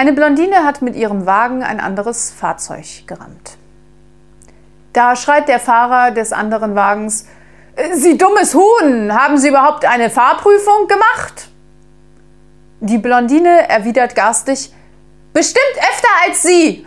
Eine Blondine hat mit ihrem Wagen ein anderes Fahrzeug gerammt. Da schreit der Fahrer des anderen Wagens, äh, Sie dummes Huhn, haben Sie überhaupt eine Fahrprüfung gemacht? Die Blondine erwidert garstig, Bestimmt öfter als Sie.